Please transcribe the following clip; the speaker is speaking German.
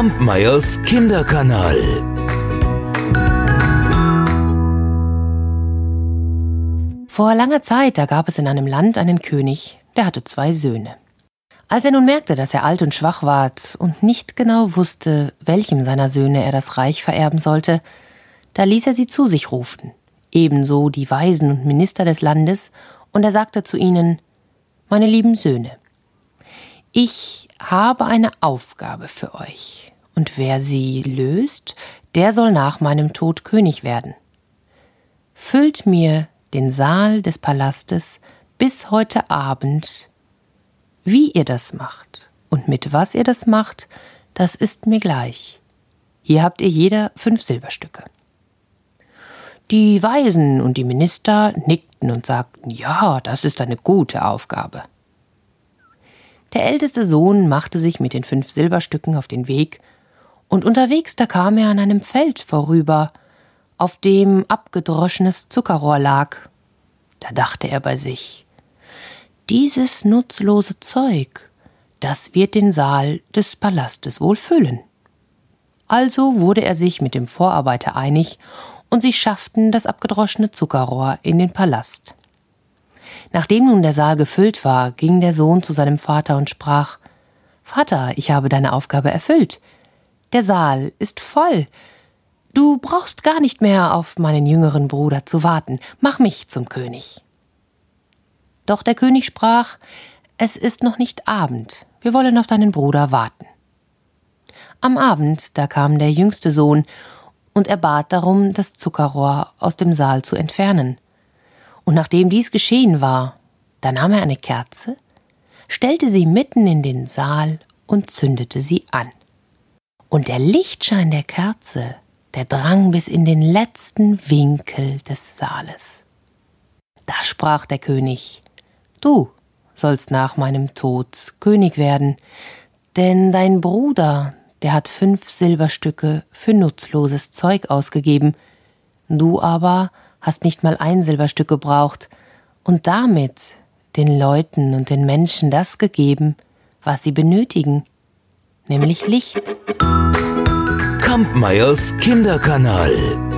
Kampmeyers Kinderkanal. Vor langer Zeit, da gab es in einem Land einen König, der hatte zwei Söhne. Als er nun merkte, dass er alt und schwach ward und nicht genau wusste, welchem seiner Söhne er das Reich vererben sollte, da ließ er sie zu sich rufen, ebenso die Weisen und Minister des Landes, und er sagte zu ihnen Meine lieben Söhne, ich habe eine Aufgabe für euch, und wer sie löst, der soll nach meinem Tod König werden. Füllt mir den Saal des Palastes bis heute Abend. Wie ihr das macht und mit was ihr das macht, das ist mir gleich. Hier habt ihr jeder fünf Silberstücke. Die Weisen und die Minister nickten und sagten, ja, das ist eine gute Aufgabe. Der älteste Sohn machte sich mit den fünf Silberstücken auf den Weg, und unterwegs da kam er an einem Feld vorüber, auf dem abgedroschenes Zuckerrohr lag. Da dachte er bei sich Dieses nutzlose Zeug, das wird den Saal des Palastes wohl füllen. Also wurde er sich mit dem Vorarbeiter einig, und sie schafften das abgedroschene Zuckerrohr in den Palast. Nachdem nun der Saal gefüllt war, ging der Sohn zu seinem Vater und sprach Vater, ich habe deine Aufgabe erfüllt. Der Saal ist voll. Du brauchst gar nicht mehr auf meinen jüngeren Bruder zu warten. Mach mich zum König. Doch der König sprach Es ist noch nicht Abend. Wir wollen auf deinen Bruder warten. Am Abend, da kam der jüngste Sohn, und er bat darum, das Zuckerrohr aus dem Saal zu entfernen. Und nachdem dies geschehen war, da nahm er eine Kerze, stellte sie mitten in den Saal und zündete sie an. Und der Lichtschein der Kerze, der drang bis in den letzten Winkel des Saales. Da sprach der König Du sollst nach meinem Tod König werden, denn dein Bruder, der hat fünf Silberstücke für nutzloses Zeug ausgegeben, du aber hast nicht mal ein Silberstück gebraucht und damit den Leuten und den Menschen das gegeben, was sie benötigen, nämlich Licht. Kampmeyers Kinderkanal.